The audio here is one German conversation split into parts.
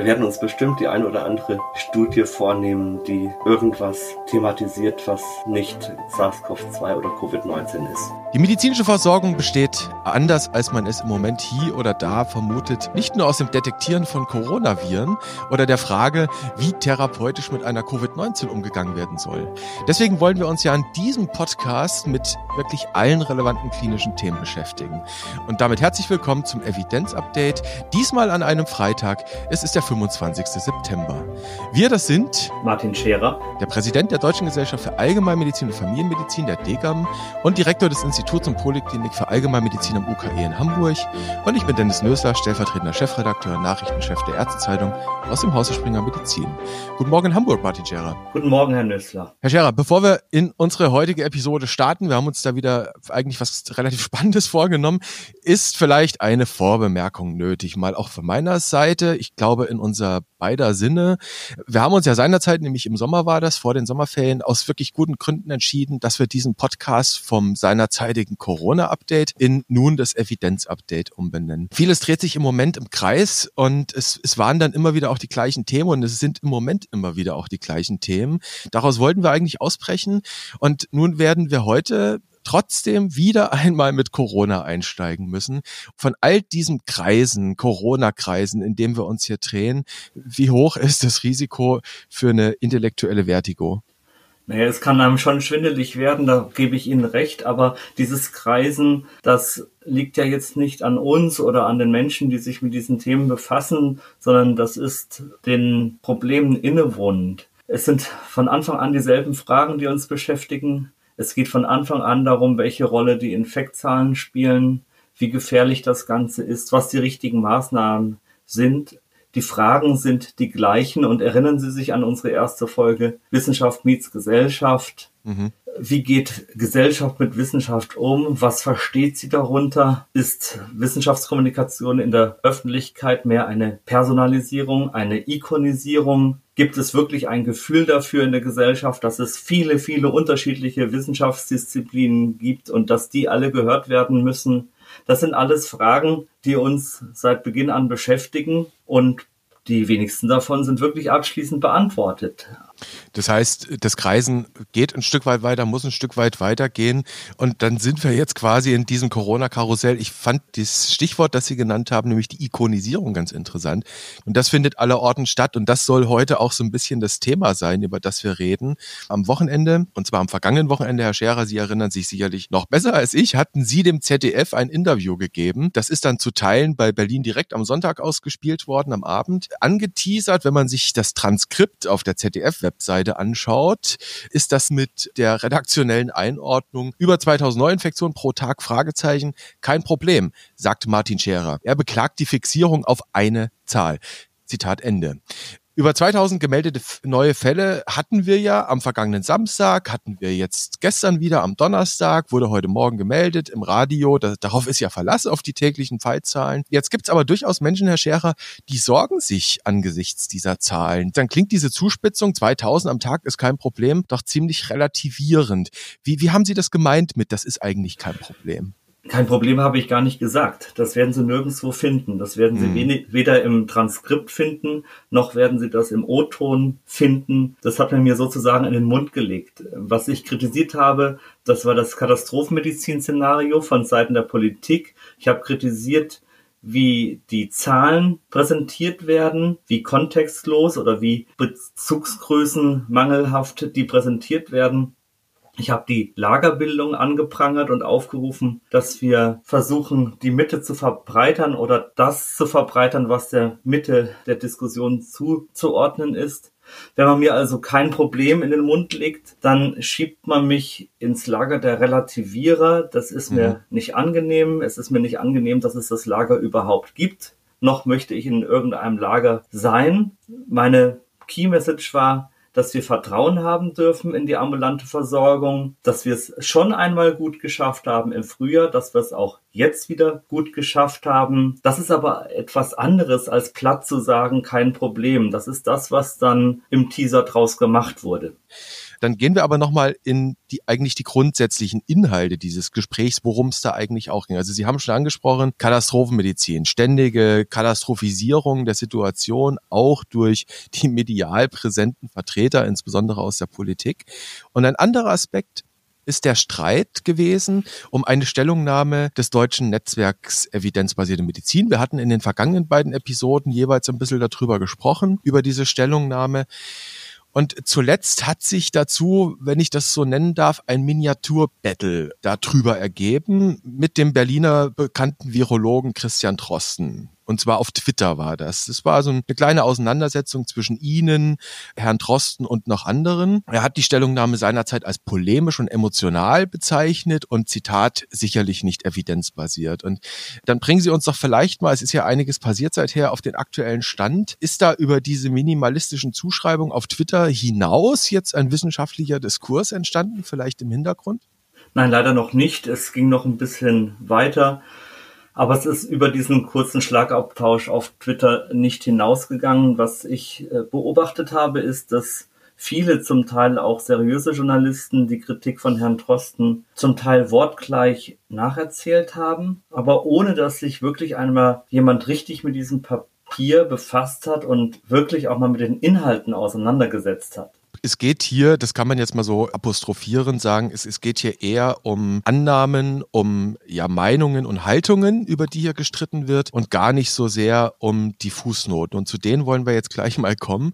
Wir werden uns bestimmt die ein oder andere Studie vornehmen, die irgendwas thematisiert, was nicht SARS-CoV-2 oder Covid-19 ist. Die medizinische Versorgung besteht, anders als man es im Moment hier oder da vermutet, nicht nur aus dem Detektieren von Coronaviren oder der Frage, wie therapeutisch mit einer Covid-19 umgegangen werden soll. Deswegen wollen wir uns ja in diesem Podcast mit wirklich allen relevanten klinischen Themen beschäftigen. Und damit herzlich willkommen zum Evidenz-Update. Diesmal an einem Freitag. Es ist der 25. September. Wir, das sind Martin Scherer, der Präsident der Deutschen Gesellschaft für Allgemeinmedizin und Familienmedizin, der DGAM, und Direktor des Instituts und Poliklinik für Allgemeinmedizin am UKE in Hamburg. Und ich bin Dennis Nösler, stellvertretender Chefredakteur und Nachrichtenchef der Ärztezeitung aus dem Hause Springer Medizin. Guten Morgen in Hamburg, Martin Scherer. Guten Morgen, Herr Nösler. Herr Scherer, bevor wir in unsere heutige Episode starten, wir haben uns da wieder eigentlich was relativ Spannendes vorgenommen, ist vielleicht eine Vorbemerkung nötig, mal auch von meiner Seite. Ich glaube, in unser beider Sinne. Wir haben uns ja seinerzeit, nämlich im Sommer war das, vor den Sommerferien, aus wirklich guten Gründen entschieden, dass wir diesen Podcast vom seinerzeitigen Corona-Update in nun das Evidenz-Update umbenennen. Vieles dreht sich im Moment im Kreis und es, es waren dann immer wieder auch die gleichen Themen und es sind im Moment immer wieder auch die gleichen Themen. Daraus wollten wir eigentlich ausbrechen und nun werden wir heute trotzdem wieder einmal mit Corona einsteigen müssen. Von all diesen Kreisen, Corona-Kreisen, in denen wir uns hier drehen, wie hoch ist das Risiko für eine intellektuelle Vertigo? Naja, es kann einem schon schwindelig werden, da gebe ich Ihnen recht, aber dieses Kreisen, das liegt ja jetzt nicht an uns oder an den Menschen, die sich mit diesen Themen befassen, sondern das ist den Problemen innewohnend. Es sind von Anfang an dieselben Fragen, die uns beschäftigen. Es geht von Anfang an darum, welche Rolle die Infektzahlen spielen, wie gefährlich das Ganze ist, was die richtigen Maßnahmen sind. Die Fragen sind die gleichen und erinnern Sie sich an unsere erste Folge Wissenschaft meets Gesellschaft. Mhm. Wie geht Gesellschaft mit Wissenschaft um? Was versteht sie darunter? Ist Wissenschaftskommunikation in der Öffentlichkeit mehr eine Personalisierung, eine Ikonisierung? Gibt es wirklich ein Gefühl dafür in der Gesellschaft, dass es viele, viele unterschiedliche Wissenschaftsdisziplinen gibt und dass die alle gehört werden müssen? Das sind alles Fragen, die uns seit Beginn an beschäftigen und die wenigsten davon sind wirklich abschließend beantwortet. Das heißt, das Kreisen geht ein Stück weit weiter, muss ein Stück weit weitergehen. Und dann sind wir jetzt quasi in diesem Corona-Karussell. Ich fand das Stichwort, das Sie genannt haben, nämlich die Ikonisierung ganz interessant. Und das findet allerorten statt. Und das soll heute auch so ein bisschen das Thema sein, über das wir reden. Am Wochenende, und zwar am vergangenen Wochenende, Herr Scherer, Sie erinnern sich sicherlich noch besser als ich, hatten Sie dem ZDF ein Interview gegeben. Das ist dann zu Teilen bei Berlin direkt am Sonntag ausgespielt worden, am Abend. Angeteasert, wenn man sich das Transkript auf der ZDF-Website Webseite anschaut, ist das mit der redaktionellen Einordnung über 2000 Neuinfektionen pro Tag Fragezeichen kein Problem, sagt Martin Scherer. Er beklagt die Fixierung auf eine Zahl. Zitat Ende. Über 2000 gemeldete neue Fälle hatten wir ja am vergangenen Samstag, hatten wir jetzt gestern wieder am Donnerstag, wurde heute Morgen gemeldet im Radio. Da, darauf ist ja Verlass auf die täglichen Fallzahlen. Jetzt gibt's aber durchaus Menschen, Herr Scherer, die sorgen sich angesichts dieser Zahlen. Dann klingt diese Zuspitzung, 2000 am Tag ist kein Problem, doch ziemlich relativierend. Wie, wie haben Sie das gemeint mit, das ist eigentlich kein Problem? Kein Problem habe ich gar nicht gesagt. Das werden Sie nirgendwo finden. Das werden Sie mhm. weder im Transkript finden, noch werden Sie das im O-Ton finden. Das hat man mir sozusagen in den Mund gelegt. Was ich kritisiert habe, das war das Katastrophenmedizin-Szenario von Seiten der Politik. Ich habe kritisiert, wie die Zahlen präsentiert werden, wie kontextlos oder wie Bezugsgrößen mangelhaft die präsentiert werden. Ich habe die Lagerbildung angeprangert und aufgerufen, dass wir versuchen, die Mitte zu verbreitern oder das zu verbreitern, was der Mitte der Diskussion zuzuordnen ist. Wenn man mir also kein Problem in den Mund legt, dann schiebt man mich ins Lager der Relativierer. Das ist mir mhm. nicht angenehm. Es ist mir nicht angenehm, dass es das Lager überhaupt gibt. Noch möchte ich in irgendeinem Lager sein. Meine Key Message war, dass wir Vertrauen haben dürfen in die ambulante Versorgung, dass wir es schon einmal gut geschafft haben im Frühjahr, dass wir es auch jetzt wieder gut geschafft haben. Das ist aber etwas anderes als platt zu sagen, kein Problem. Das ist das, was dann im Teaser draus gemacht wurde. Dann gehen wir aber nochmal in die eigentlich die grundsätzlichen Inhalte dieses Gesprächs, worum es da eigentlich auch ging. Also Sie haben schon angesprochen, Katastrophenmedizin, ständige Katastrophisierung der Situation, auch durch die medial präsenten Vertreter, insbesondere aus der Politik. Und ein anderer Aspekt, ist der Streit gewesen um eine Stellungnahme des deutschen Netzwerks Evidenzbasierte Medizin. Wir hatten in den vergangenen beiden Episoden jeweils ein bisschen darüber gesprochen, über diese Stellungnahme. Und zuletzt hat sich dazu, wenn ich das so nennen darf, ein Miniaturbattle darüber ergeben mit dem Berliner bekannten Virologen Christian Drosten. Und zwar auf Twitter war das. Es war so eine kleine Auseinandersetzung zwischen Ihnen, Herrn Drosten und noch anderen. Er hat die Stellungnahme seinerzeit als polemisch und emotional bezeichnet und Zitat sicherlich nicht evidenzbasiert. Und dann bringen Sie uns doch vielleicht mal, es ist ja einiges passiert seither, auf den aktuellen Stand. Ist da über diese minimalistischen Zuschreibungen auf Twitter hinaus jetzt ein wissenschaftlicher Diskurs entstanden, vielleicht im Hintergrund? Nein, leider noch nicht. Es ging noch ein bisschen weiter. Aber es ist über diesen kurzen Schlagabtausch auf Twitter nicht hinausgegangen. Was ich äh, beobachtet habe, ist, dass viele zum Teil auch seriöse Journalisten die Kritik von Herrn Trosten zum Teil wortgleich nacherzählt haben, aber ohne dass sich wirklich einmal jemand richtig mit diesem Papier befasst hat und wirklich auch mal mit den Inhalten auseinandergesetzt hat es geht hier, das kann man jetzt mal so apostrophieren sagen, es, es geht hier eher um Annahmen, um ja Meinungen und Haltungen, über die hier gestritten wird und gar nicht so sehr um die Fußnoten. Und zu denen wollen wir jetzt gleich mal kommen.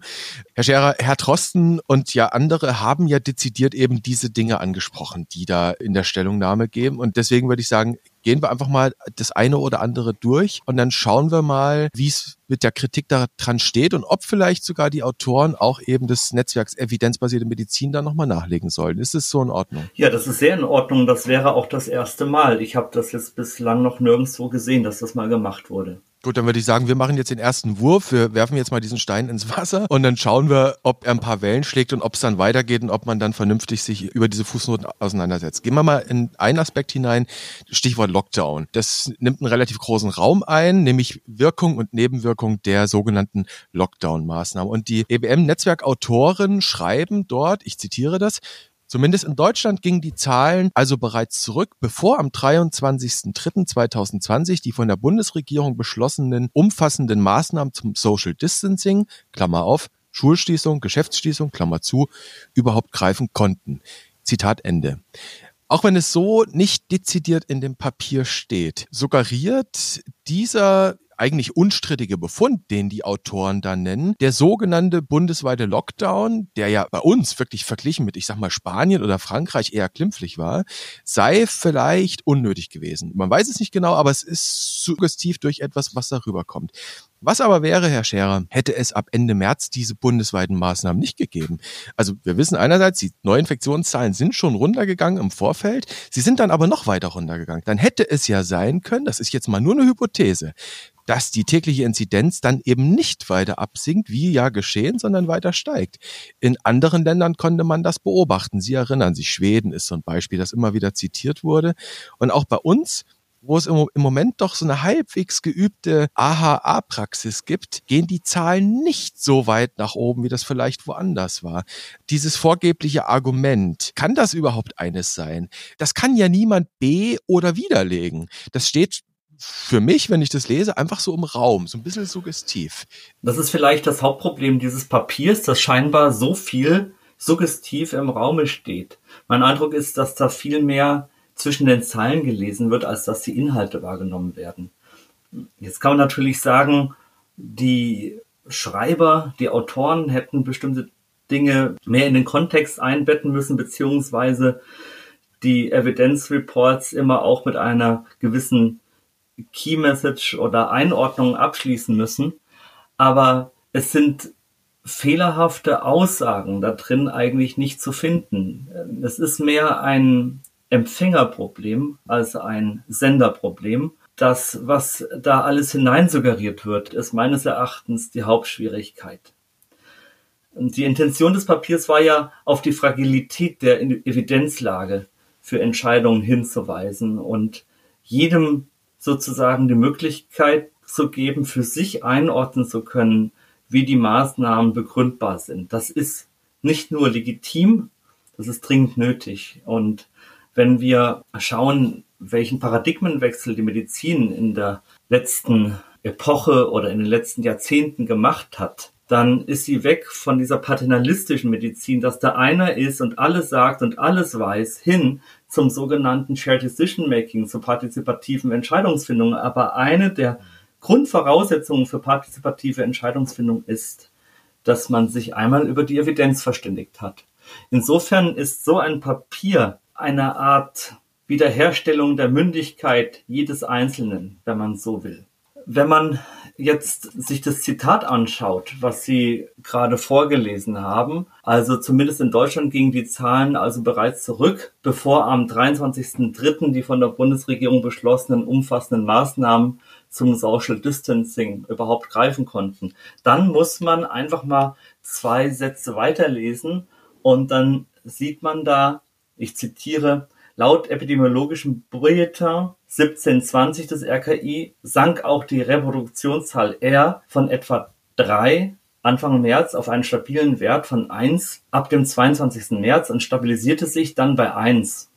Herr Scherer, Herr Trosten und ja andere haben ja dezidiert eben diese Dinge angesprochen, die da in der Stellungnahme geben. Und deswegen würde ich sagen, gehen wir einfach mal das eine oder andere durch und dann schauen wir mal, wie es mit der Kritik daran steht und ob vielleicht sogar die Autoren auch eben des Netzwerks evidenzbasierte Medizin da nochmal nachlegen sollen. Ist es so in Ordnung? Ja, das ist sehr in Ordnung. Das wäre auch das erste Mal. Ich habe das jetzt bislang noch nirgendwo gesehen, dass das mal gemacht wurde. Gut, dann würde ich sagen, wir machen jetzt den ersten Wurf. Wir werfen jetzt mal diesen Stein ins Wasser und dann schauen wir, ob er ein paar Wellen schlägt und ob es dann weitergeht und ob man dann vernünftig sich über diese Fußnoten auseinandersetzt. Gehen wir mal in einen Aspekt hinein, Stichwort Lockdown. Das nimmt einen relativ großen Raum ein, nämlich Wirkung und Nebenwirkung der sogenannten Lockdown-Maßnahmen. Und die EBM-Netzwerkautoren schreiben dort, ich zitiere das, Zumindest in Deutschland gingen die Zahlen also bereits zurück, bevor am 23.03.2020 die von der Bundesregierung beschlossenen umfassenden Maßnahmen zum Social Distancing, Klammer auf, Schulschließung, Geschäftsschließung, Klammer zu, überhaupt greifen konnten. Zitat Ende. Auch wenn es so nicht dezidiert in dem Papier steht, suggeriert dieser eigentlich unstrittige Befund, den die Autoren da nennen, der sogenannte bundesweite Lockdown, der ja bei uns wirklich verglichen mit, ich sag mal, Spanien oder Frankreich eher klimpflich war, sei vielleicht unnötig gewesen. Man weiß es nicht genau, aber es ist suggestiv durch etwas, was darüber kommt. Was aber wäre, Herr Scherer, hätte es ab Ende März diese bundesweiten Maßnahmen nicht gegeben? Also wir wissen einerseits, die Neuinfektionszahlen sind schon runtergegangen im Vorfeld, sie sind dann aber noch weiter runtergegangen. Dann hätte es ja sein können, das ist jetzt mal nur eine Hypothese, dass die tägliche Inzidenz dann eben nicht weiter absinkt, wie ja geschehen, sondern weiter steigt. In anderen Ländern konnte man das beobachten. Sie erinnern sich, Schweden ist so ein Beispiel, das immer wieder zitiert wurde. Und auch bei uns wo es im Moment doch so eine halbwegs geübte AHA-Praxis gibt, gehen die Zahlen nicht so weit nach oben, wie das vielleicht woanders war. Dieses vorgebliche Argument, kann das überhaupt eines sein? Das kann ja niemand B oder widerlegen. Das steht für mich, wenn ich das lese, einfach so im Raum, so ein bisschen suggestiv. Das ist vielleicht das Hauptproblem dieses Papiers, dass scheinbar so viel suggestiv im Raume steht. Mein Eindruck ist, dass da viel mehr zwischen den Zeilen gelesen wird, als dass die Inhalte wahrgenommen werden. Jetzt kann man natürlich sagen, die Schreiber, die Autoren hätten bestimmte Dinge mehr in den Kontext einbetten müssen, beziehungsweise die Evidenzreports immer auch mit einer gewissen Key Message oder Einordnung abschließen müssen. Aber es sind fehlerhafte Aussagen da drin eigentlich nicht zu finden. Es ist mehr ein Empfängerproblem als ein Senderproblem. Das, was da alles hineinsuggeriert wird, ist meines Erachtens die Hauptschwierigkeit. Die Intention des Papiers war ja, auf die Fragilität der Evidenzlage für Entscheidungen hinzuweisen und jedem sozusagen die Möglichkeit zu geben, für sich einordnen zu können, wie die Maßnahmen begründbar sind. Das ist nicht nur legitim, Das ist dringend nötig. Und wenn wir schauen, welchen Paradigmenwechsel die Medizin in der letzten Epoche oder in den letzten Jahrzehnten gemacht hat, dann ist sie weg von dieser paternalistischen Medizin, dass da einer ist und alles sagt und alles weiß, hin zum sogenannten Shared Decision Making, zur partizipativen Entscheidungsfindung. Aber eine der Grundvoraussetzungen für partizipative Entscheidungsfindung ist, dass man sich einmal über die Evidenz verständigt hat. Insofern ist so ein Papier eine Art Wiederherstellung der Mündigkeit jedes Einzelnen, wenn man so will. Wenn man jetzt sich das Zitat anschaut, was Sie gerade vorgelesen haben, also zumindest in Deutschland gingen die Zahlen also bereits zurück, bevor am 23.03. die von der Bundesregierung beschlossenen umfassenden Maßnahmen zum Social Distancing überhaupt greifen konnten. Dann muss man einfach mal zwei Sätze weiterlesen und dann sieht man da, ich zitiere, laut epidemiologischem Bulletin 1720 des RKI sank auch die Reproduktionszahl R von etwa drei Anfang März auf einen stabilen Wert von eins ab dem 22. März und stabilisierte sich dann bei eins.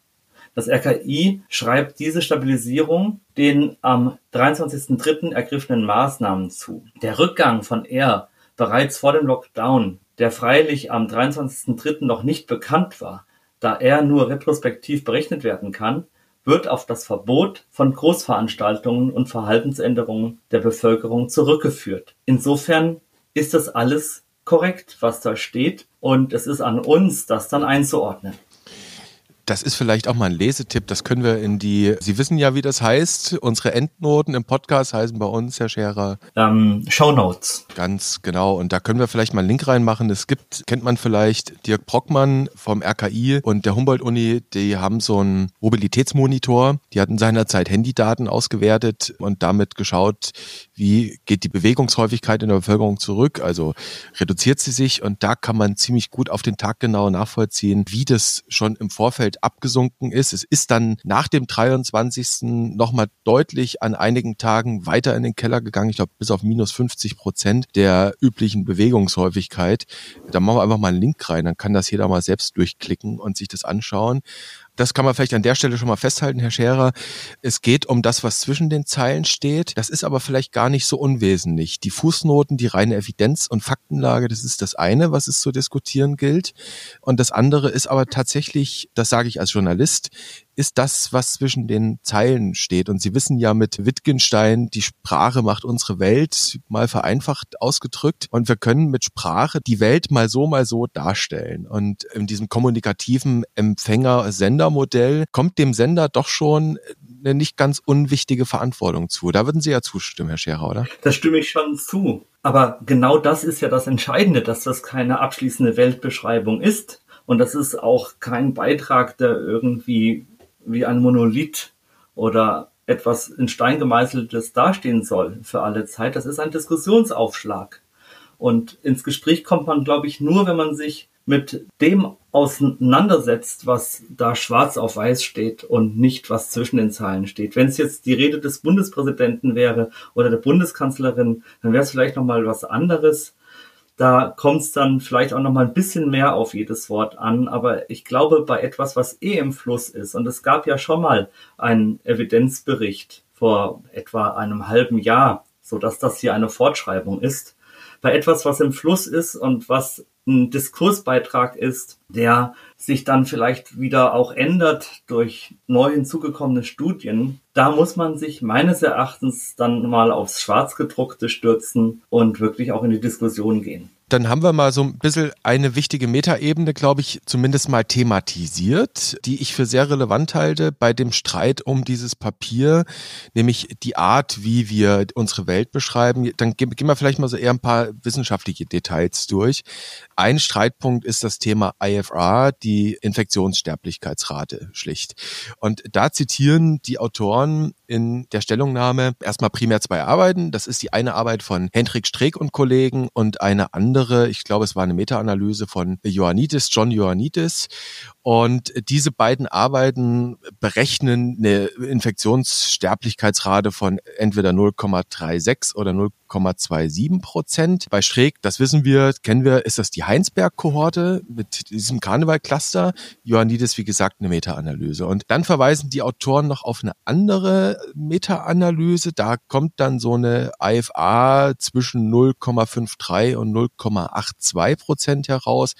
Das RKI schreibt diese Stabilisierung den am 23.03. ergriffenen Maßnahmen zu. Der Rückgang von R bereits vor dem Lockdown, der freilich am 23.03. noch nicht bekannt war, da er nur retrospektiv berechnet werden kann, wird auf das Verbot von Großveranstaltungen und Verhaltensänderungen der Bevölkerung zurückgeführt. Insofern ist das alles korrekt, was da steht, und es ist an uns, das dann einzuordnen. Das ist vielleicht auch mal ein Lesetipp. Das können wir in die, Sie wissen ja, wie das heißt. Unsere Endnoten im Podcast heißen bei uns, Herr Scherer. Ähm, Show Notes. Ganz genau. Und da können wir vielleicht mal einen Link reinmachen. Es gibt, kennt man vielleicht, Dirk Brockmann vom RKI und der Humboldt-Uni, die haben so einen Mobilitätsmonitor. Die hatten seinerzeit Handydaten ausgewertet und damit geschaut, wie geht die Bewegungshäufigkeit in der Bevölkerung zurück, also reduziert sie sich. Und da kann man ziemlich gut auf den Tag genau nachvollziehen, wie das schon im Vorfeld abgesunken ist. Es ist dann nach dem 23. nochmal deutlich an einigen Tagen weiter in den Keller gegangen. Ich glaube, bis auf minus 50 Prozent der üblichen Bewegungshäufigkeit. Da machen wir einfach mal einen Link rein, dann kann das jeder mal selbst durchklicken und sich das anschauen. Das kann man vielleicht an der Stelle schon mal festhalten, Herr Scherer. Es geht um das, was zwischen den Zeilen steht. Das ist aber vielleicht gar nicht so unwesentlich. Die Fußnoten, die reine Evidenz und Faktenlage, das ist das eine, was es zu diskutieren gilt. Und das andere ist aber tatsächlich, das sage ich als Journalist, ist das, was zwischen den Zeilen steht. Und Sie wissen ja mit Wittgenstein, die Sprache macht unsere Welt mal vereinfacht ausgedrückt. Und wir können mit Sprache die Welt mal so, mal so darstellen. Und in diesem kommunikativen Empfänger-Sender-Modell kommt dem Sender doch schon eine nicht ganz unwichtige Verantwortung zu. Da würden Sie ja zustimmen, Herr Scherer, oder? Da stimme ich schon zu. Aber genau das ist ja das Entscheidende, dass das keine abschließende Weltbeschreibung ist. Und das ist auch kein Beitrag, der irgendwie wie ein Monolith oder etwas in Stein gemeißeltes dastehen soll für alle Zeit. Das ist ein Diskussionsaufschlag. Und ins Gespräch kommt man, glaube ich, nur, wenn man sich mit dem auseinandersetzt, was da schwarz auf weiß steht und nicht, was zwischen den Zeilen steht. Wenn es jetzt die Rede des Bundespräsidenten wäre oder der Bundeskanzlerin, dann wäre es vielleicht nochmal was anderes. Da kommt es dann vielleicht auch noch mal ein bisschen mehr auf jedes Wort an. Aber ich glaube, bei etwas, was eh im Fluss ist, und es gab ja schon mal einen Evidenzbericht vor etwa einem halben Jahr, so dass das hier eine Fortschreibung ist, bei etwas, was im Fluss ist und was ein Diskursbeitrag ist, der sich dann vielleicht wieder auch ändert durch neu hinzugekommene Studien, da muss man sich meines Erachtens dann mal aufs Schwarzgedruckte stürzen und wirklich auch in die Diskussion gehen dann haben wir mal so ein bisschen eine wichtige Metaebene, glaube ich, zumindest mal thematisiert, die ich für sehr relevant halte bei dem Streit um dieses Papier, nämlich die Art, wie wir unsere Welt beschreiben. Dann gehen wir vielleicht mal so eher ein paar wissenschaftliche Details durch. Ein Streitpunkt ist das Thema IFR, die Infektionssterblichkeitsrate schlicht. Und da zitieren die Autoren in der Stellungnahme erstmal primär zwei Arbeiten. Das ist die eine Arbeit von Hendrik Streeck und Kollegen und eine andere, ich glaube, es war eine Meta-Analyse von Ioannidis, John Ioannidis. Und diese beiden Arbeiten berechnen eine Infektionssterblichkeitsrate von entweder 0,36 oder 11,27 Prozent. Bei Streeck, das wissen wir, kennen wir, ist das die Heinsberg-Kohorte mit diesem Karneval-Cluster. Ioannidis, wie gesagt, eine Meta-Analyse. Und dann verweisen die Autoren noch auf eine andere Meta-Analyse. Da kommt dann so eine IFA zwischen 0,53 und 0,82 Prozent heraus.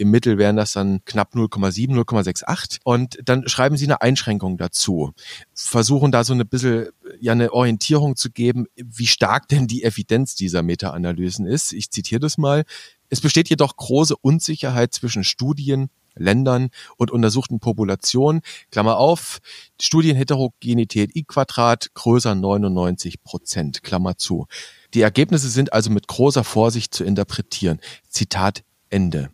Im Mittel wären das dann knapp 0,7, 0,68. Und dann schreiben sie eine Einschränkung dazu. Versuchen da so eine bisschen, ja, eine Orientierung zu geben, wie stark denn die Evidenz dieser Meta-Analysen ist. Ich zitiere das mal. Es besteht jedoch große Unsicherheit zwischen Studien, Ländern und untersuchten Populationen. Klammer auf, Studienheterogenität I Quadrat größer 99 Prozent, Klammer zu. Die Ergebnisse sind also mit großer Vorsicht zu interpretieren. Zitat Ende.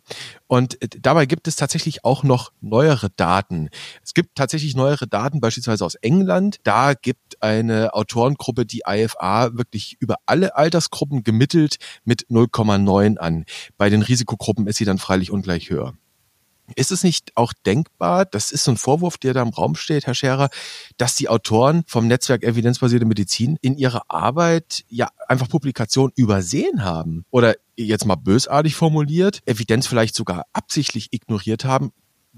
Und äh, dabei gibt es tatsächlich auch noch neuere Daten. Es gibt tatsächlich neuere Daten, beispielsweise aus England. Da gibt eine Autorengruppe die IFA wirklich über alle Altersgruppen gemittelt mit 0,9 an. Bei den Risikogruppen ist sie dann freilich ungleich höher. Ist es nicht auch denkbar, das ist so ein Vorwurf, der da im Raum steht, Herr Scherer, dass die Autoren vom Netzwerk Evidenzbasierte Medizin in ihrer Arbeit ja einfach Publikationen übersehen haben? Oder jetzt mal bösartig formuliert, Evidenz vielleicht sogar absichtlich ignoriert haben?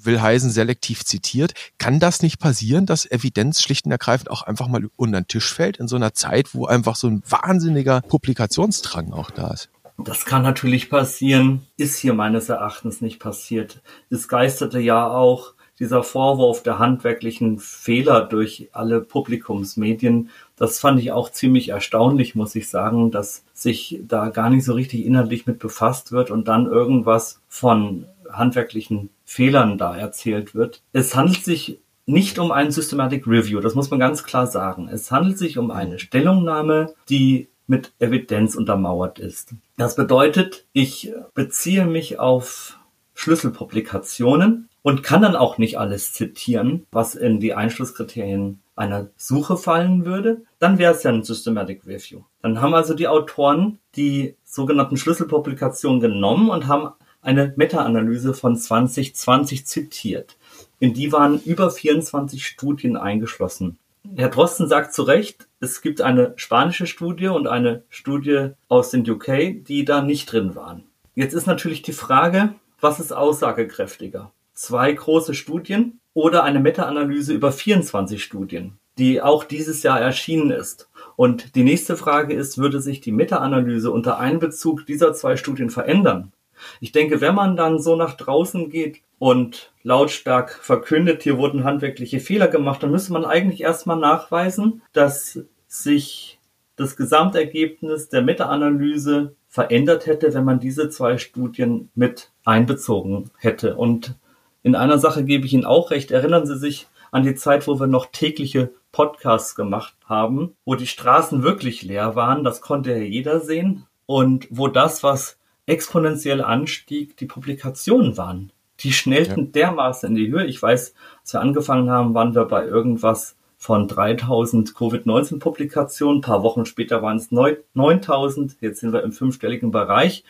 will heißen selektiv zitiert. Kann das nicht passieren, dass Evidenz schlicht und ergreifend auch einfach mal unter den Tisch fällt in so einer Zeit, wo einfach so ein wahnsinniger Publikationsdrang auch da ist? Das kann natürlich passieren, ist hier meines Erachtens nicht passiert. Es geisterte ja auch dieser Vorwurf der handwerklichen Fehler durch alle Publikumsmedien. Das fand ich auch ziemlich erstaunlich, muss ich sagen, dass sich da gar nicht so richtig inhaltlich mit befasst wird und dann irgendwas von handwerklichen Fehlern da erzählt wird. Es handelt sich nicht um ein Systematic Review, das muss man ganz klar sagen. Es handelt sich um eine Stellungnahme, die mit Evidenz untermauert ist. Das bedeutet, ich beziehe mich auf Schlüsselpublikationen und kann dann auch nicht alles zitieren, was in die Einschlusskriterien einer Suche fallen würde, dann wäre es ja ein Systematic Review. Dann haben also die Autoren die sogenannten Schlüsselpublikationen genommen und haben eine Meta-Analyse von 2020 zitiert. In die waren über 24 Studien eingeschlossen. Herr Drosten sagt zu Recht, es gibt eine spanische Studie und eine Studie aus den UK, die da nicht drin waren. Jetzt ist natürlich die Frage, was ist aussagekräftiger? Zwei große Studien oder eine Meta-Analyse über 24 Studien, die auch dieses Jahr erschienen ist. Und die nächste Frage ist, würde sich die Meta-Analyse unter Einbezug dieser zwei Studien verändern? Ich denke, wenn man dann so nach draußen geht und lautstark verkündet, hier wurden handwerkliche Fehler gemacht, dann müsste man eigentlich erstmal nachweisen, dass sich das Gesamtergebnis der Meta-Analyse verändert hätte, wenn man diese zwei Studien mit einbezogen hätte. Und in einer Sache gebe ich Ihnen auch recht. Erinnern Sie sich an die Zeit, wo wir noch tägliche Podcasts gemacht haben, wo die Straßen wirklich leer waren. Das konnte ja jeder sehen. Und wo das, was exponentiell anstieg, die Publikationen waren. Die schnellten ja. dermaßen in die Höhe. Ich weiß, als wir angefangen haben, waren wir bei irgendwas von 3000 Covid-19-Publikationen. Ein paar Wochen später waren es 9000. Jetzt sind wir im fünfstelligen Bereich.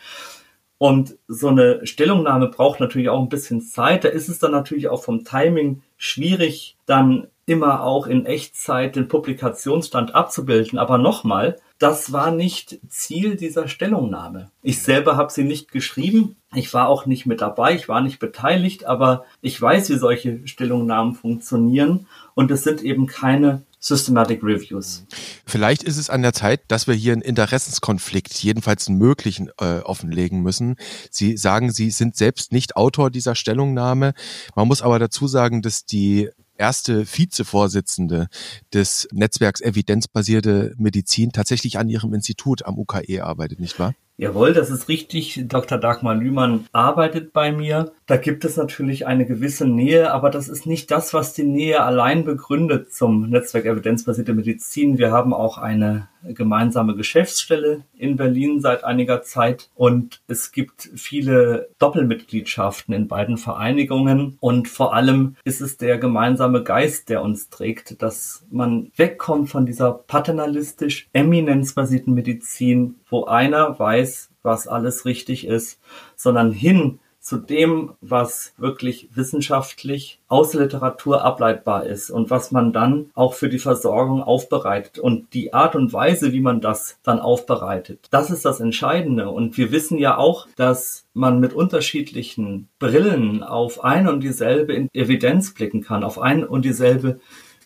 Und so eine Stellungnahme braucht natürlich auch ein bisschen Zeit. Da ist es dann natürlich auch vom Timing schwierig, dann immer auch in Echtzeit den Publikationsstand abzubilden. Aber nochmal, das war nicht Ziel dieser Stellungnahme. Ich selber habe sie nicht geschrieben. Ich war auch nicht mit dabei. Ich war nicht beteiligt. Aber ich weiß, wie solche Stellungnahmen funktionieren. Und es sind eben keine Systematic Reviews. Vielleicht ist es an der Zeit, dass wir hier einen Interessenskonflikt, jedenfalls einen möglichen, äh, offenlegen müssen. Sie sagen, Sie sind selbst nicht Autor dieser Stellungnahme. Man muss aber dazu sagen, dass die erste Vizevorsitzende des Netzwerks Evidenzbasierte Medizin tatsächlich an ihrem Institut am UKE arbeitet, nicht wahr? Jawohl, das ist richtig. Dr. Dagmar Lühmann arbeitet bei mir. Da gibt es natürlich eine gewisse Nähe, aber das ist nicht das, was die Nähe allein begründet zum Netzwerk Evidenzbasierte Medizin. Wir haben auch eine gemeinsame Geschäftsstelle in Berlin seit einiger Zeit und es gibt viele Doppelmitgliedschaften in beiden Vereinigungen und vor allem ist es der gemeinsame Geist, der uns trägt, dass man wegkommt von dieser paternalistisch eminenzbasierten Medizin, wo einer weiß, was alles richtig ist, sondern hin zu dem, was wirklich wissenschaftlich aus Literatur ableitbar ist und was man dann auch für die Versorgung aufbereitet. Und die Art und Weise, wie man das dann aufbereitet, das ist das Entscheidende. Und wir wissen ja auch, dass man mit unterschiedlichen Brillen auf ein und dieselbe Evidenz blicken kann, auf ein und dieselbe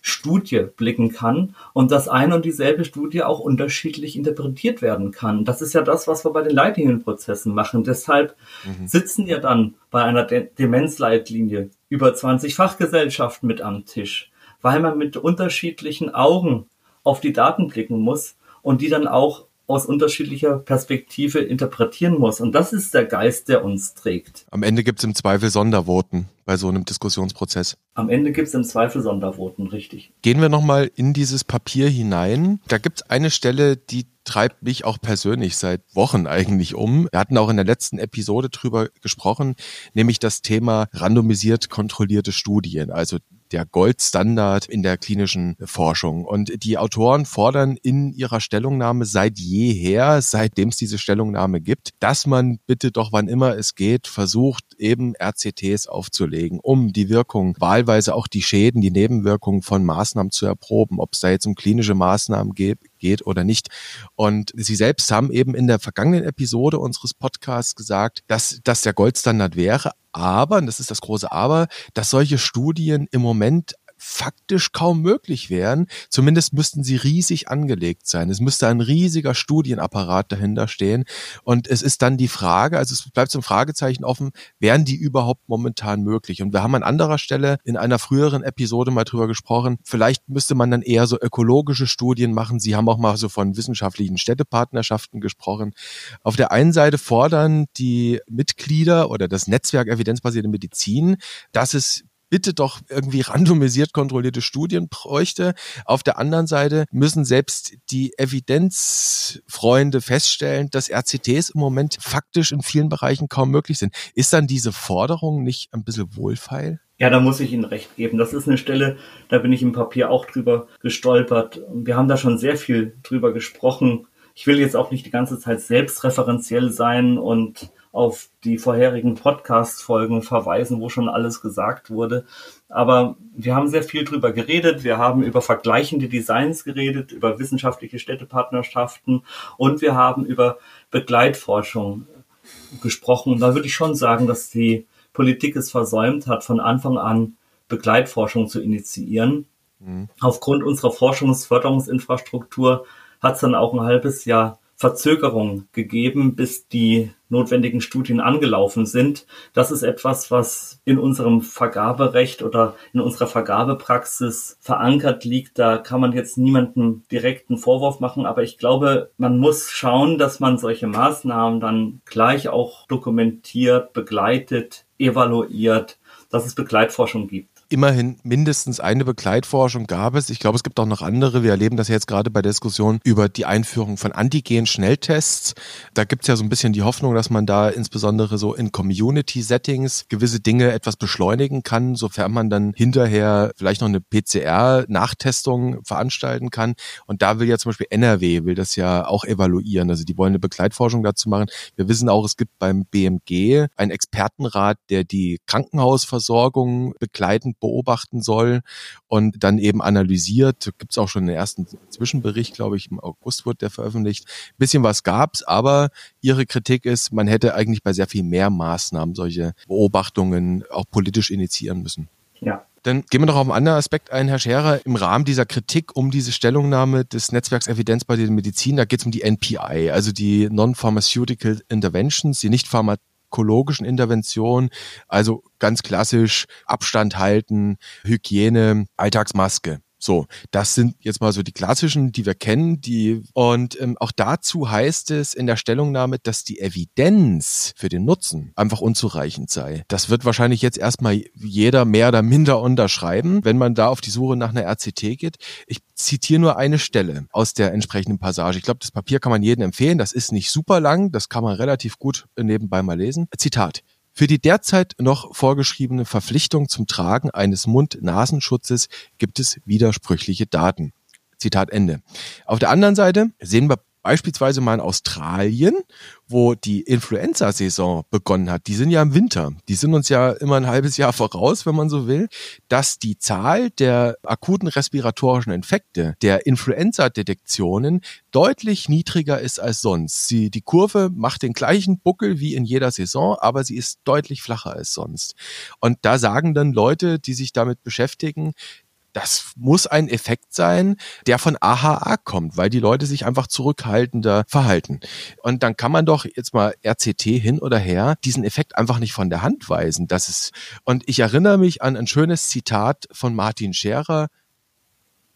Studie blicken kann und dass eine und dieselbe Studie auch unterschiedlich interpretiert werden kann. Das ist ja das, was wir bei den Leitlinienprozessen machen. Deshalb mhm. sitzen ja dann bei einer De Demenzleitlinie über 20 Fachgesellschaften mit am Tisch, weil man mit unterschiedlichen Augen auf die Daten blicken muss und die dann auch aus unterschiedlicher Perspektive interpretieren muss. Und das ist der Geist, der uns trägt. Am Ende gibt es im Zweifel Sondervoten bei so einem Diskussionsprozess. Am Ende gibt es im Zweifel Sondervoten, richtig. Gehen wir nochmal in dieses Papier hinein. Da gibt es eine Stelle, die treibt mich auch persönlich seit Wochen eigentlich um. Wir hatten auch in der letzten Episode drüber gesprochen, nämlich das Thema randomisiert kontrollierte Studien. Also der Goldstandard in der klinischen Forschung. Und die Autoren fordern in ihrer Stellungnahme seit jeher, seitdem es diese Stellungnahme gibt, dass man bitte doch, wann immer es geht, versucht, eben RCTs aufzulegen, um die Wirkung, wahlweise auch die Schäden, die Nebenwirkungen von Maßnahmen zu erproben, ob es da jetzt um klinische Maßnahmen geht, geht oder nicht. Und Sie selbst haben eben in der vergangenen Episode unseres Podcasts gesagt, dass das der Goldstandard wäre, aber, und das ist das große Aber, dass solche Studien im Moment faktisch kaum möglich wären. Zumindest müssten sie riesig angelegt sein. Es müsste ein riesiger Studienapparat dahinter stehen. Und es ist dann die Frage, also es bleibt zum Fragezeichen offen, wären die überhaupt momentan möglich? Und wir haben an anderer Stelle in einer früheren Episode mal drüber gesprochen, vielleicht müsste man dann eher so ökologische Studien machen. Sie haben auch mal so von wissenschaftlichen Städtepartnerschaften gesprochen. Auf der einen Seite fordern die Mitglieder oder das Netzwerk evidenzbasierte Medizin, dass es bitte doch irgendwie randomisiert kontrollierte Studien bräuchte. Auf der anderen Seite müssen selbst die Evidenzfreunde feststellen, dass RCTs im Moment faktisch in vielen Bereichen kaum möglich sind. Ist dann diese Forderung nicht ein bisschen wohlfeil? Ja, da muss ich Ihnen recht geben. Das ist eine Stelle, da bin ich im Papier auch drüber gestolpert. Wir haben da schon sehr viel drüber gesprochen. Ich will jetzt auch nicht die ganze Zeit selbstreferenziell sein und auf die vorherigen Podcast-Folgen verweisen, wo schon alles gesagt wurde. Aber wir haben sehr viel drüber geredet. Wir haben über vergleichende Designs geredet, über wissenschaftliche Städtepartnerschaften und wir haben über Begleitforschung gesprochen. Und da würde ich schon sagen, dass die Politik es versäumt hat, von Anfang an Begleitforschung zu initiieren. Mhm. Aufgrund unserer Forschungsförderungsinfrastruktur hat es dann auch ein halbes Jahr Verzögerung gegeben, bis die notwendigen Studien angelaufen sind. Das ist etwas, was in unserem Vergaberecht oder in unserer Vergabepraxis verankert liegt. Da kann man jetzt niemandem direkten Vorwurf machen, aber ich glaube, man muss schauen, dass man solche Maßnahmen dann gleich auch dokumentiert, begleitet, evaluiert, dass es Begleitforschung gibt immerhin mindestens eine Begleitforschung gab es. Ich glaube, es gibt auch noch andere. Wir erleben das jetzt gerade bei der Diskussion über die Einführung von Antigen-Schnelltests. Da gibt es ja so ein bisschen die Hoffnung, dass man da insbesondere so in Community-Settings gewisse Dinge etwas beschleunigen kann, sofern man dann hinterher vielleicht noch eine PCR-Nachtestung veranstalten kann. Und da will ja zum Beispiel NRW, will das ja auch evaluieren. Also die wollen eine Begleitforschung dazu machen. Wir wissen auch, es gibt beim BMG einen Expertenrat, der die Krankenhausversorgung begleitend beobachten soll und dann eben analysiert. Gibt es auch schon den ersten Zwischenbericht, glaube ich, im August wurde der veröffentlicht. Ein bisschen was gab's, aber ihre Kritik ist, man hätte eigentlich bei sehr viel mehr Maßnahmen solche Beobachtungen auch politisch initiieren müssen. Ja. Dann gehen wir noch auf einen anderen Aspekt ein, Herr Scherer. Im Rahmen dieser Kritik um diese Stellungnahme des Netzwerks Evidenzbasierte Medizin, da geht es um die NPI, also die Non-Pharmaceutical Interventions, die nicht pharma ökologischen Interventionen, also ganz klassisch Abstand halten, Hygiene, Alltagsmaske. So, das sind jetzt mal so die klassischen, die wir kennen, die und ähm, auch dazu heißt es in der Stellungnahme, dass die Evidenz für den Nutzen einfach unzureichend sei. Das wird wahrscheinlich jetzt erstmal jeder mehr oder minder unterschreiben, wenn man da auf die Suche nach einer RCT geht. Ich zitiere nur eine Stelle aus der entsprechenden Passage. Ich glaube, das Papier kann man jedem empfehlen. Das ist nicht super lang, das kann man relativ gut nebenbei mal lesen. Zitat. Für die derzeit noch vorgeschriebene Verpflichtung zum Tragen eines Mund-Nasenschutzes gibt es widersprüchliche Daten. Zitat Ende. Auf der anderen Seite sehen wir beispielsweise mal in Australien, wo die Influenza-Saison begonnen hat, die sind ja im Winter, die sind uns ja immer ein halbes Jahr voraus, wenn man so will, dass die Zahl der akuten respiratorischen Infekte, der Influenza-Detektionen deutlich niedriger ist als sonst. Sie, die Kurve macht den gleichen Buckel wie in jeder Saison, aber sie ist deutlich flacher als sonst. Und da sagen dann Leute, die sich damit beschäftigen, das muss ein Effekt sein, der von AHA kommt, weil die Leute sich einfach zurückhaltender verhalten. Und dann kann man doch jetzt mal RCT hin oder her diesen Effekt einfach nicht von der Hand weisen. Das ist, und ich erinnere mich an ein schönes Zitat von Martin Scherer.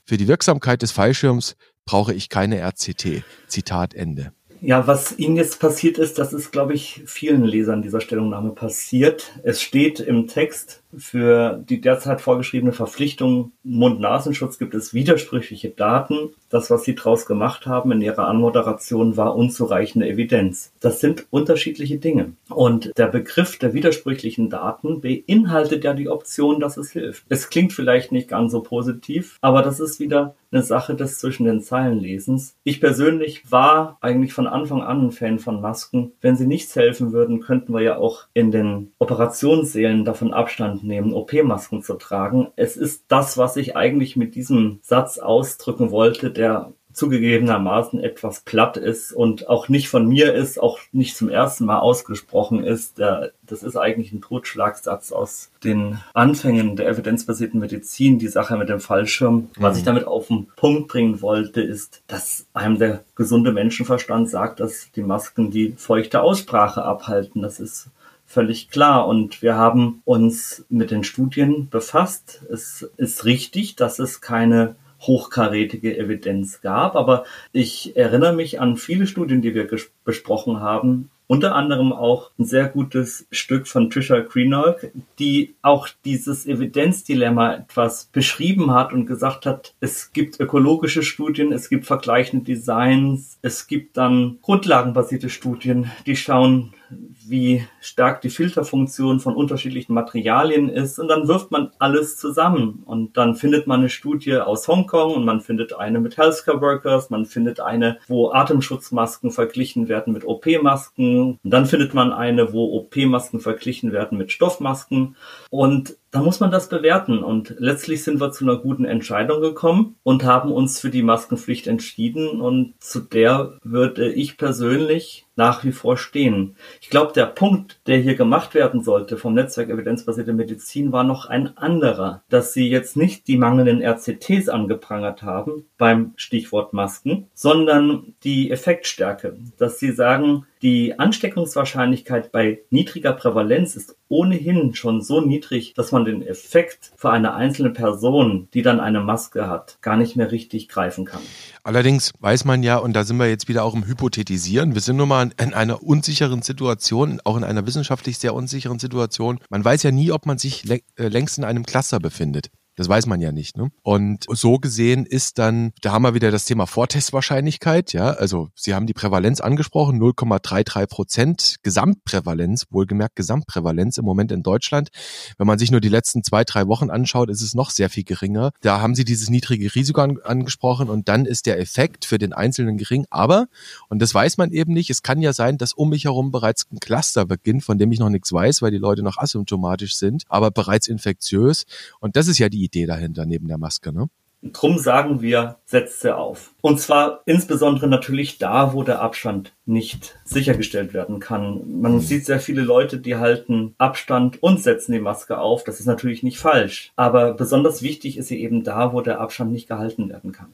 Für die Wirksamkeit des Fallschirms brauche ich keine RCT. Zitat Ende. Ja, was Ihnen jetzt passiert ist, das ist, glaube ich, vielen Lesern dieser Stellungnahme passiert. Es steht im Text, für die derzeit vorgeschriebene Verpflichtung Mund-Nasenschutz gibt es widersprüchliche Daten. Das, was Sie daraus gemacht haben in Ihrer Anmoderation, war unzureichende Evidenz. Das sind unterschiedliche Dinge. Und der Begriff der widersprüchlichen Daten beinhaltet ja die Option, dass es hilft. Es klingt vielleicht nicht ganz so positiv, aber das ist wieder eine Sache des zwischen den Zeilen Lesens. Ich persönlich war eigentlich von Anfang an ein Fan von Masken. Wenn sie nichts helfen würden, könnten wir ja auch in den Operationssälen davon Abstand Hand nehmen, OP-Masken zu tragen. Es ist das, was ich eigentlich mit diesem Satz ausdrücken wollte, der zugegebenermaßen etwas platt ist und auch nicht von mir ist, auch nicht zum ersten Mal ausgesprochen ist. Das ist eigentlich ein Totschlagsatz aus den Anfängen der evidenzbasierten Medizin, die Sache mit dem Fallschirm. Was ich mhm. damit auf den Punkt bringen wollte, ist, dass einem der gesunde Menschenverstand sagt, dass die Masken die feuchte Aussprache abhalten. Das ist völlig klar. Und wir haben uns mit den Studien befasst. Es ist richtig, dass es keine hochkarätige Evidenz gab, aber ich erinnere mich an viele Studien, die wir besprochen haben, unter anderem auch ein sehr gutes Stück von Trisha Greenock, die auch dieses Evidenzdilemma etwas beschrieben hat und gesagt hat, es gibt ökologische Studien, es gibt vergleichende Designs, es gibt dann grundlagenbasierte Studien, die schauen, wie stark die Filterfunktion von unterschiedlichen Materialien ist. Und dann wirft man alles zusammen. Und dann findet man eine Studie aus Hongkong und man findet eine mit Healthcare Workers, man findet eine, wo Atemschutzmasken verglichen werden mit OP-Masken und dann findet man eine, wo OP-Masken verglichen werden mit Stoffmasken. Und da muss man das bewerten. Und letztlich sind wir zu einer guten Entscheidung gekommen und haben uns für die Maskenpflicht entschieden. Und zu der würde ich persönlich nach wie vor stehen. Ich glaube, der Punkt, der hier gemacht werden sollte vom Netzwerk Evidenzbasierte Medizin, war noch ein anderer, dass sie jetzt nicht die mangelnden RCTs angeprangert haben beim Stichwort Masken, sondern die Effektstärke, dass sie sagen, die Ansteckungswahrscheinlichkeit bei niedriger Prävalenz ist ohnehin schon so niedrig, dass man den Effekt für eine einzelne Person, die dann eine Maske hat, gar nicht mehr richtig greifen kann. Allerdings weiß man ja, und da sind wir jetzt wieder auch im Hypothetisieren, wir sind nun mal in einer unsicheren Situation, auch in einer wissenschaftlich sehr unsicheren Situation. Man weiß ja nie, ob man sich äh, längst in einem Cluster befindet. Das weiß man ja nicht. Ne? Und so gesehen ist dann, da haben wir wieder das Thema Vortestwahrscheinlichkeit. Ja, also Sie haben die Prävalenz angesprochen, 0,33 Prozent Gesamtprävalenz, wohlgemerkt Gesamtprävalenz im Moment in Deutschland. Wenn man sich nur die letzten zwei, drei Wochen anschaut, ist es noch sehr viel geringer. Da haben Sie dieses niedrige Risiko an, angesprochen und dann ist der Effekt für den Einzelnen gering. Aber, und das weiß man eben nicht, es kann ja sein, dass um mich herum bereits ein Cluster beginnt, von dem ich noch nichts weiß, weil die Leute noch asymptomatisch sind, aber bereits infektiös. Und das ist ja die Idee dahinter neben der Maske, ne? Drum sagen wir, setzt sie auf. Und zwar insbesondere natürlich da, wo der Abstand nicht sichergestellt werden kann. Man mhm. sieht sehr viele Leute, die halten Abstand und setzen die Maske auf. Das ist natürlich nicht falsch. Aber besonders wichtig ist sie eben da, wo der Abstand nicht gehalten werden kann.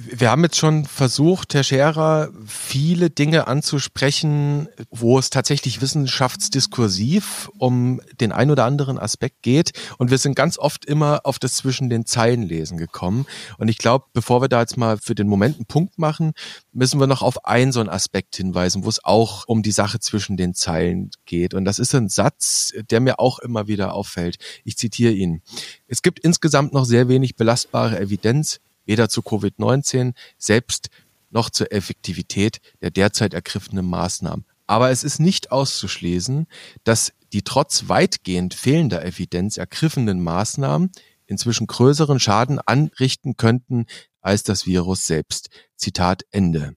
Wir haben jetzt schon versucht, Herr Scherer, viele Dinge anzusprechen, wo es tatsächlich wissenschaftsdiskursiv um den ein oder anderen Aspekt geht. Und wir sind ganz oft immer auf das zwischen den Zeilen lesen gekommen. Und ich glaube, bevor wir da jetzt mal für den Moment einen Punkt machen, müssen wir noch auf einen so einen Aspekt hinweisen, wo es auch um die Sache zwischen den Zeilen geht. Und das ist ein Satz, der mir auch immer wieder auffällt. Ich zitiere ihn. Es gibt insgesamt noch sehr wenig belastbare Evidenz weder zu Covid-19 selbst noch zur Effektivität der derzeit ergriffenen Maßnahmen. Aber es ist nicht auszuschließen, dass die trotz weitgehend fehlender Evidenz ergriffenen Maßnahmen inzwischen größeren Schaden anrichten könnten als das Virus selbst. Zitat Ende.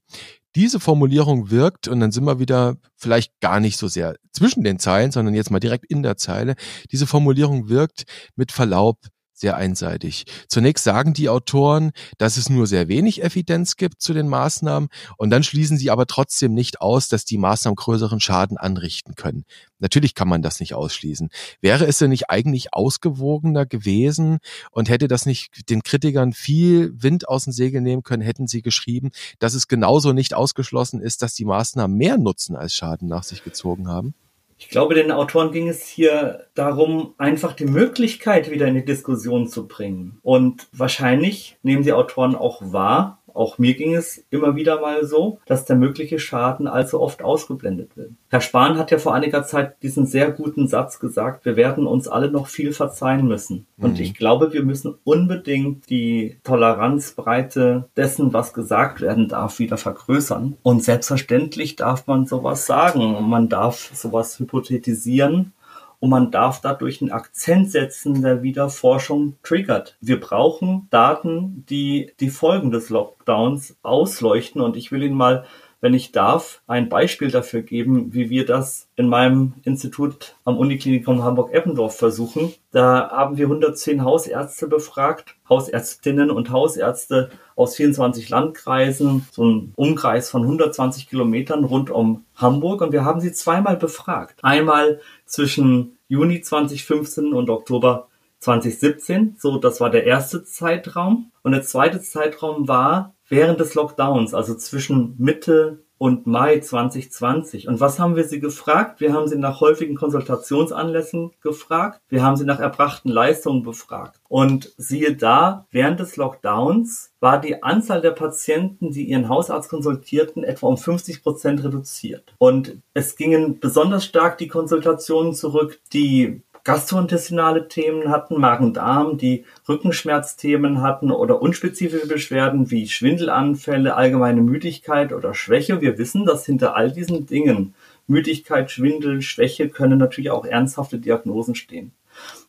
Diese Formulierung wirkt, und dann sind wir wieder vielleicht gar nicht so sehr zwischen den Zeilen, sondern jetzt mal direkt in der Zeile. Diese Formulierung wirkt mit Verlaub sehr einseitig. Zunächst sagen die Autoren, dass es nur sehr wenig Evidenz gibt zu den Maßnahmen und dann schließen sie aber trotzdem nicht aus, dass die Maßnahmen größeren Schaden anrichten können. Natürlich kann man das nicht ausschließen. Wäre es denn nicht eigentlich ausgewogener gewesen und hätte das nicht den Kritikern viel Wind aus dem Segel nehmen können, hätten sie geschrieben, dass es genauso nicht ausgeschlossen ist, dass die Maßnahmen mehr Nutzen als Schaden nach sich gezogen haben? Ich glaube, den Autoren ging es hier darum, einfach die Möglichkeit wieder in die Diskussion zu bringen. Und wahrscheinlich nehmen die Autoren auch wahr, auch mir ging es immer wieder mal so, dass der mögliche Schaden allzu oft ausgeblendet wird. Herr Spahn hat ja vor einiger Zeit diesen sehr guten Satz gesagt, wir werden uns alle noch viel verzeihen müssen. Und mhm. ich glaube, wir müssen unbedingt die Toleranzbreite dessen, was gesagt werden darf, wieder vergrößern. Und selbstverständlich darf man sowas sagen und man darf sowas hypothetisieren und man darf dadurch einen Akzent setzen, der wieder Forschung triggert. Wir brauchen Daten, die die Folgen des Lockdowns ausleuchten und ich will Ihnen mal wenn ich darf, ein Beispiel dafür geben, wie wir das in meinem Institut am Uniklinikum Hamburg-Eppendorf versuchen. Da haben wir 110 Hausärzte befragt, Hausärztinnen und Hausärzte aus 24 Landkreisen, so ein Umkreis von 120 Kilometern rund um Hamburg. Und wir haben sie zweimal befragt. Einmal zwischen Juni 2015 und Oktober 2017. So, das war der erste Zeitraum. Und der zweite Zeitraum war während des Lockdowns, also zwischen Mitte und Mai 2020. Und was haben wir sie gefragt? Wir haben sie nach häufigen Konsultationsanlässen gefragt. Wir haben sie nach erbrachten Leistungen befragt. Und siehe da, während des Lockdowns war die Anzahl der Patienten, die ihren Hausarzt konsultierten, etwa um 50 Prozent reduziert. Und es gingen besonders stark die Konsultationen zurück, die gastrointestinale Themen hatten, Magen-Darm, die Rückenschmerzthemen hatten oder unspezifische Beschwerden wie Schwindelanfälle, allgemeine Müdigkeit oder Schwäche. Wir wissen, dass hinter all diesen Dingen Müdigkeit, Schwindel, Schwäche können natürlich auch ernsthafte Diagnosen stehen.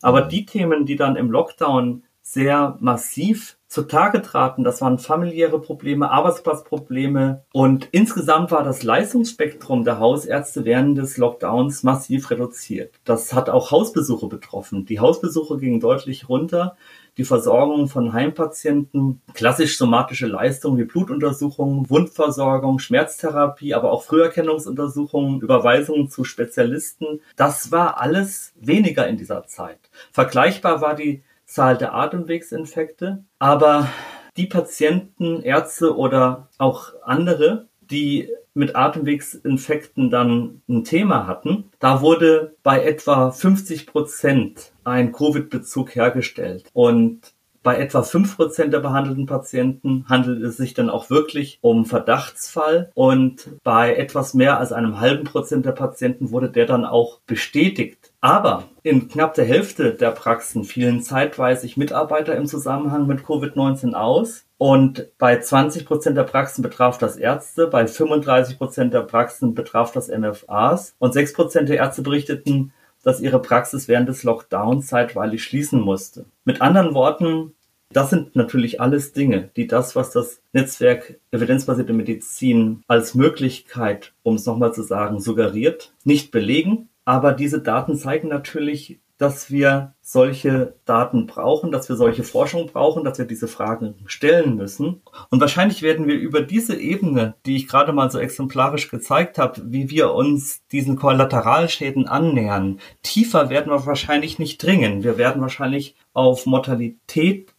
Aber die Themen, die dann im Lockdown sehr massiv zutage traten. Das waren familiäre Probleme, Arbeitsplatzprobleme und insgesamt war das Leistungsspektrum der Hausärzte während des Lockdowns massiv reduziert. Das hat auch Hausbesuche betroffen. Die Hausbesuche gingen deutlich runter. Die Versorgung von Heimpatienten, klassisch somatische Leistungen wie Blutuntersuchungen, Wundversorgung, Schmerztherapie, aber auch Früherkennungsuntersuchungen, Überweisungen zu Spezialisten, das war alles weniger in dieser Zeit. Vergleichbar war die Zahl der Atemwegsinfekte. Aber die Patienten, Ärzte oder auch andere, die mit Atemwegsinfekten dann ein Thema hatten, da wurde bei etwa 50 Prozent ein Covid-Bezug hergestellt. Und bei etwa fünf Prozent der behandelten Patienten handelt es sich dann auch wirklich um Verdachtsfall und bei etwas mehr als einem halben Prozent der Patienten wurde der dann auch bestätigt. Aber in knapp der Hälfte der Praxen fielen zeitweise Mitarbeiter im Zusammenhang mit Covid-19 aus. Und bei 20 Prozent der Praxen betraf das Ärzte, bei 35 Prozent der Praxen betraf das MFAs und 6 Prozent der Ärzte berichteten, dass ihre Praxis während des Lockdowns zeitweilig schließen musste. Mit anderen Worten, das sind natürlich alles Dinge, die das, was das Netzwerk evidenzbasierte Medizin als Möglichkeit, um es nochmal zu sagen, suggeriert, nicht belegen. Aber diese Daten zeigen natürlich, dass wir solche Daten brauchen, dass wir solche Forschung brauchen, dass wir diese Fragen stellen müssen. Und wahrscheinlich werden wir über diese Ebene, die ich gerade mal so exemplarisch gezeigt habe, wie wir uns diesen Kollateralschäden annähern, tiefer werden wir wahrscheinlich nicht dringen. Wir werden wahrscheinlich auf Mortalität,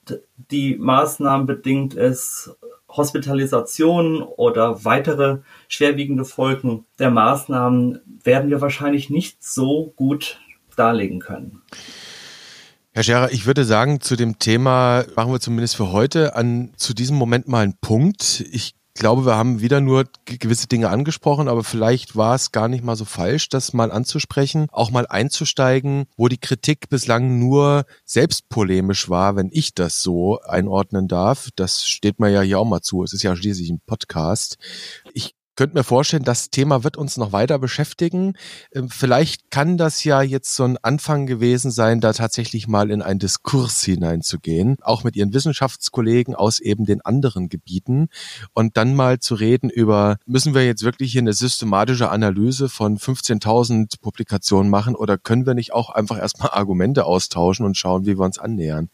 die maßnahmenbedingt ist, Hospitalisation oder weitere schwerwiegende Folgen der Maßnahmen werden wir wahrscheinlich nicht so gut darlegen können. Herr Scherer, ich würde sagen, zu dem Thema machen wir zumindest für heute an zu diesem Moment mal einen Punkt. Ich glaube, wir haben wieder nur gewisse Dinge angesprochen, aber vielleicht war es gar nicht mal so falsch, das mal anzusprechen, auch mal einzusteigen, wo die Kritik bislang nur selbstpolemisch war, wenn ich das so einordnen darf. Das steht mir ja hier auch mal zu. Es ist ja schließlich ein Podcast. Ich könnte mir vorstellen, das Thema wird uns noch weiter beschäftigen. Ähm, vielleicht kann das ja jetzt so ein Anfang gewesen sein, da tatsächlich mal in einen Diskurs hineinzugehen, auch mit Ihren Wissenschaftskollegen aus eben den anderen Gebieten und dann mal zu reden über, müssen wir jetzt wirklich hier eine systematische Analyse von 15.000 Publikationen machen oder können wir nicht auch einfach erstmal Argumente austauschen und schauen, wie wir uns annähern?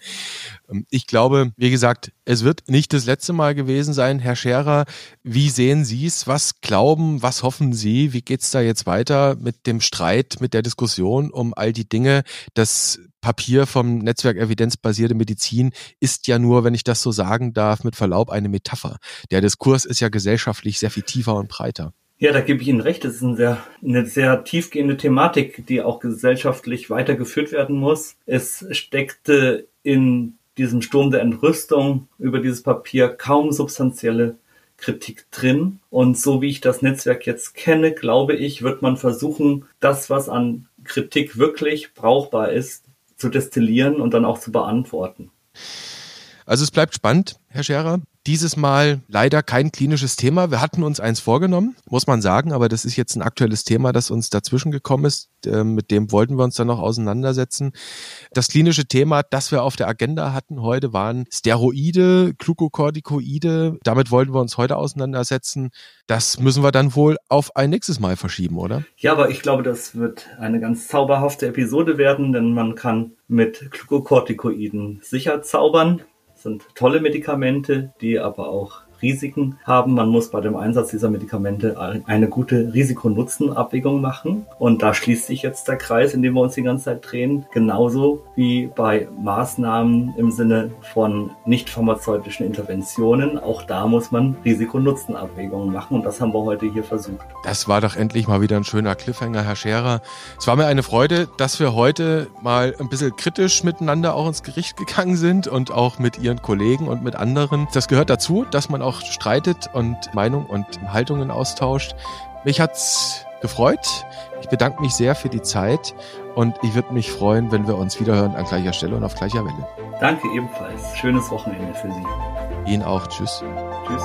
Ähm, ich glaube, wie gesagt, es wird nicht das letzte Mal gewesen sein. Herr Scherer, wie sehen Sie es? Was glauben, was hoffen Sie? Wie geht es da jetzt weiter mit dem Streit, mit der Diskussion um all die Dinge? Das Papier vom Netzwerk Evidenzbasierte Medizin ist ja nur, wenn ich das so sagen darf, mit Verlaub eine Metapher. Der Diskurs ist ja gesellschaftlich sehr viel tiefer und breiter. Ja, da gebe ich Ihnen recht. Es ist eine sehr, eine sehr tiefgehende Thematik, die auch gesellschaftlich weitergeführt werden muss. Es steckte in diesem Sturm der Entrüstung über dieses Papier kaum substanzielle Kritik drin. Und so wie ich das Netzwerk jetzt kenne, glaube ich, wird man versuchen, das, was an Kritik wirklich brauchbar ist, zu destillieren und dann auch zu beantworten. Also es bleibt spannend, Herr Scherer. Dieses Mal leider kein klinisches Thema. Wir hatten uns eins vorgenommen, muss man sagen, aber das ist jetzt ein aktuelles Thema, das uns dazwischen gekommen ist. Ähm, mit dem wollten wir uns dann noch auseinandersetzen. Das klinische Thema, das wir auf der Agenda hatten heute, waren Steroide, Glucocorticoide. Damit wollten wir uns heute auseinandersetzen. Das müssen wir dann wohl auf ein nächstes Mal verschieben, oder? Ja, aber ich glaube, das wird eine ganz zauberhafte Episode werden, denn man kann mit Glucocorticoiden sicher zaubern sind tolle Medikamente, die aber auch Risiken haben. Man muss bei dem Einsatz dieser Medikamente eine gute Risiko-Nutzen-Abwägung machen. Und da schließt sich jetzt der Kreis, in dem wir uns die ganze Zeit drehen. Genauso wie bei Maßnahmen im Sinne von nicht pharmazeutischen Interventionen. Auch da muss man Risiko-Nutzen-Abwägungen machen. Und das haben wir heute hier versucht. Das war doch endlich mal wieder ein schöner Cliffhanger, Herr Scherer. Es war mir eine Freude, dass wir heute mal ein bisschen kritisch miteinander auch ins Gericht gegangen sind und auch mit Ihren Kollegen und mit anderen. Das gehört dazu, dass man auch auch streitet und Meinung und Haltungen austauscht. Mich hat's gefreut. Ich bedanke mich sehr für die Zeit und ich würde mich freuen, wenn wir uns wiederhören an gleicher Stelle und auf gleicher Welle. Danke ebenfalls. Schönes Wochenende für Sie. Ihnen auch. Tschüss. Tschüss.